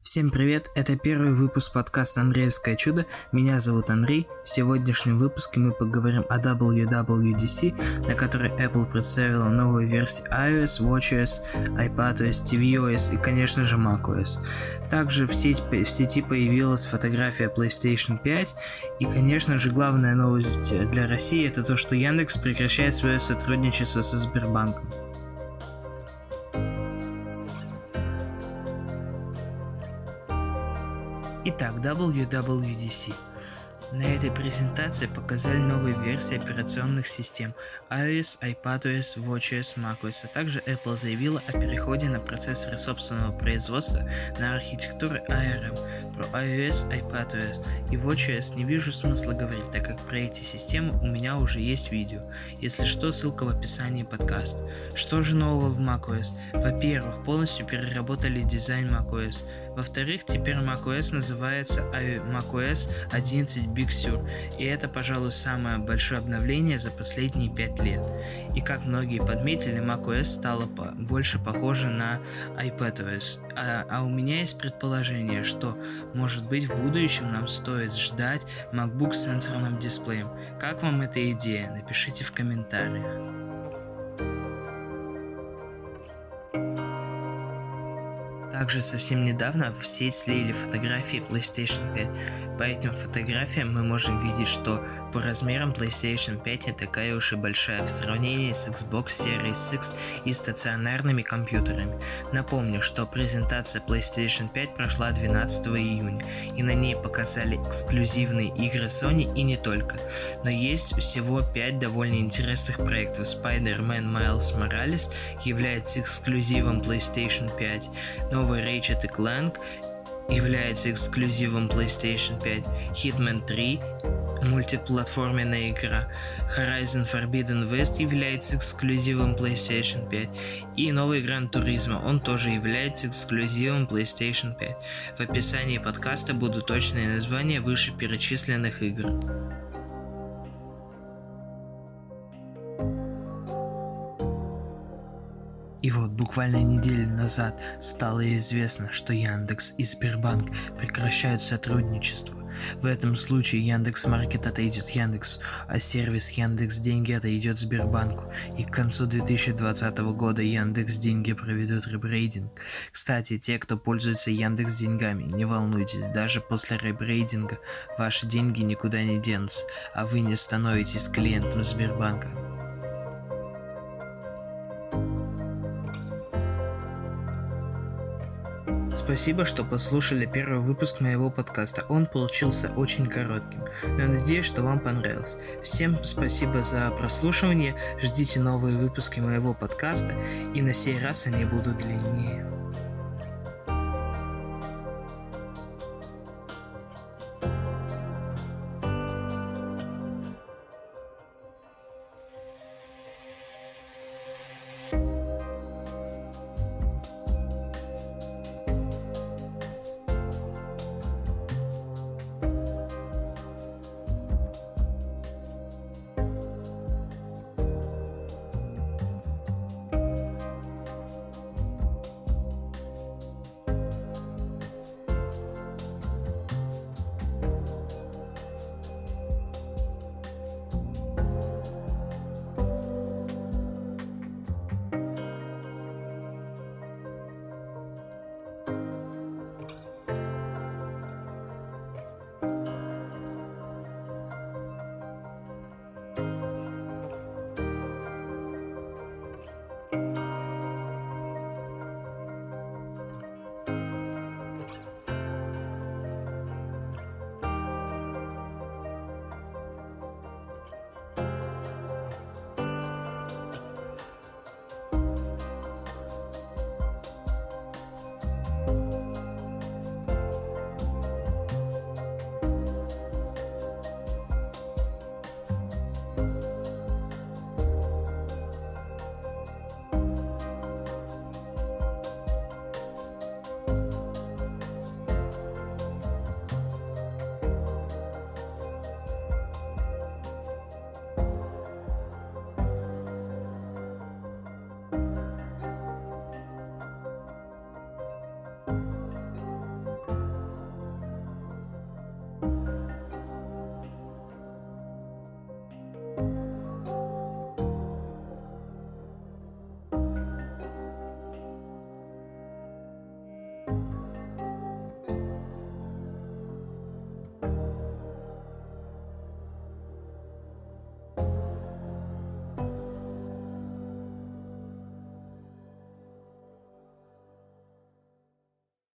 Всем привет, это первый выпуск подкаста «Андреевское чудо». Меня зовут Андрей. В сегодняшнем выпуске мы поговорим о WWDC, на которой Apple представила новые версии iOS, WatchOS, iPadOS, tvOS и, конечно же, macOS. Также в сети, в сети появилась фотография PlayStation 5 и, конечно же, главная новость для России это то, что Яндекс прекращает свое сотрудничество со Сбербанком. Итак, WWDC. На этой презентации показали новые версии операционных систем iOS, iPadOS, WatchOS, macOS, а также Apple заявила о переходе на процессоры собственного производства на архитектуру ARM. Про iOS, iPadOS и WatchOS не вижу смысла говорить, так как про эти системы у меня уже есть видео. Если что, ссылка в описании подкаста. Что же нового в macOS? Во-первых, полностью переработали дизайн macOS. Во-вторых, теперь macOS называется macOS 11 Big Sur, и это, пожалуй, самое большое обновление за последние 5 лет. И как многие подметили, macOS стала по больше похожа на iPadOS, а, а у меня есть предположение, что, может быть, в будущем нам стоит ждать MacBook с сенсорным дисплеем. Как вам эта идея? Напишите в комментариях. Также совсем недавно в сеть слили фотографии PlayStation 5. По этим фотографиям мы можем видеть, что по размерам PlayStation 5 не такая уж и большая в сравнении с Xbox Series X и стационарными компьютерами. Напомню, что презентация PlayStation 5 прошла 12 июня, и на ней показали эксклюзивные игры Sony и не только. Но есть всего 5 довольно интересных проектов. Spider-Man Miles Morales является эксклюзивом PlayStation 5, новый Ratchet Clank является эксклюзивом PlayStation 5, Hitman 3 мультиплатформенная игра. Horizon Forbidden West является эксклюзивом PlayStation 5. И новый Gran Turismo, он тоже является эксклюзивом PlayStation 5. В описании подкаста будут точные названия вышеперечисленных игр. И вот буквально неделю назад стало известно, что Яндекс и Сбербанк прекращают сотрудничество. В этом случае Яндекс Маркет отойдет Яндексу, а сервис Яндекс Деньги отойдет Сбербанку. И к концу 2020 года Яндекс Деньги проведут ребрейдинг. Кстати, те, кто пользуется Яндекс Деньгами, не волнуйтесь, даже после ребрейдинга ваши деньги никуда не денутся, а вы не становитесь клиентом Сбербанка. Спасибо, что послушали первый выпуск моего подкаста. Он получился очень коротким, но надеюсь, что вам понравился. Всем спасибо за прослушивание. Ждите новые выпуски моего подкаста, и на сей раз они будут длиннее.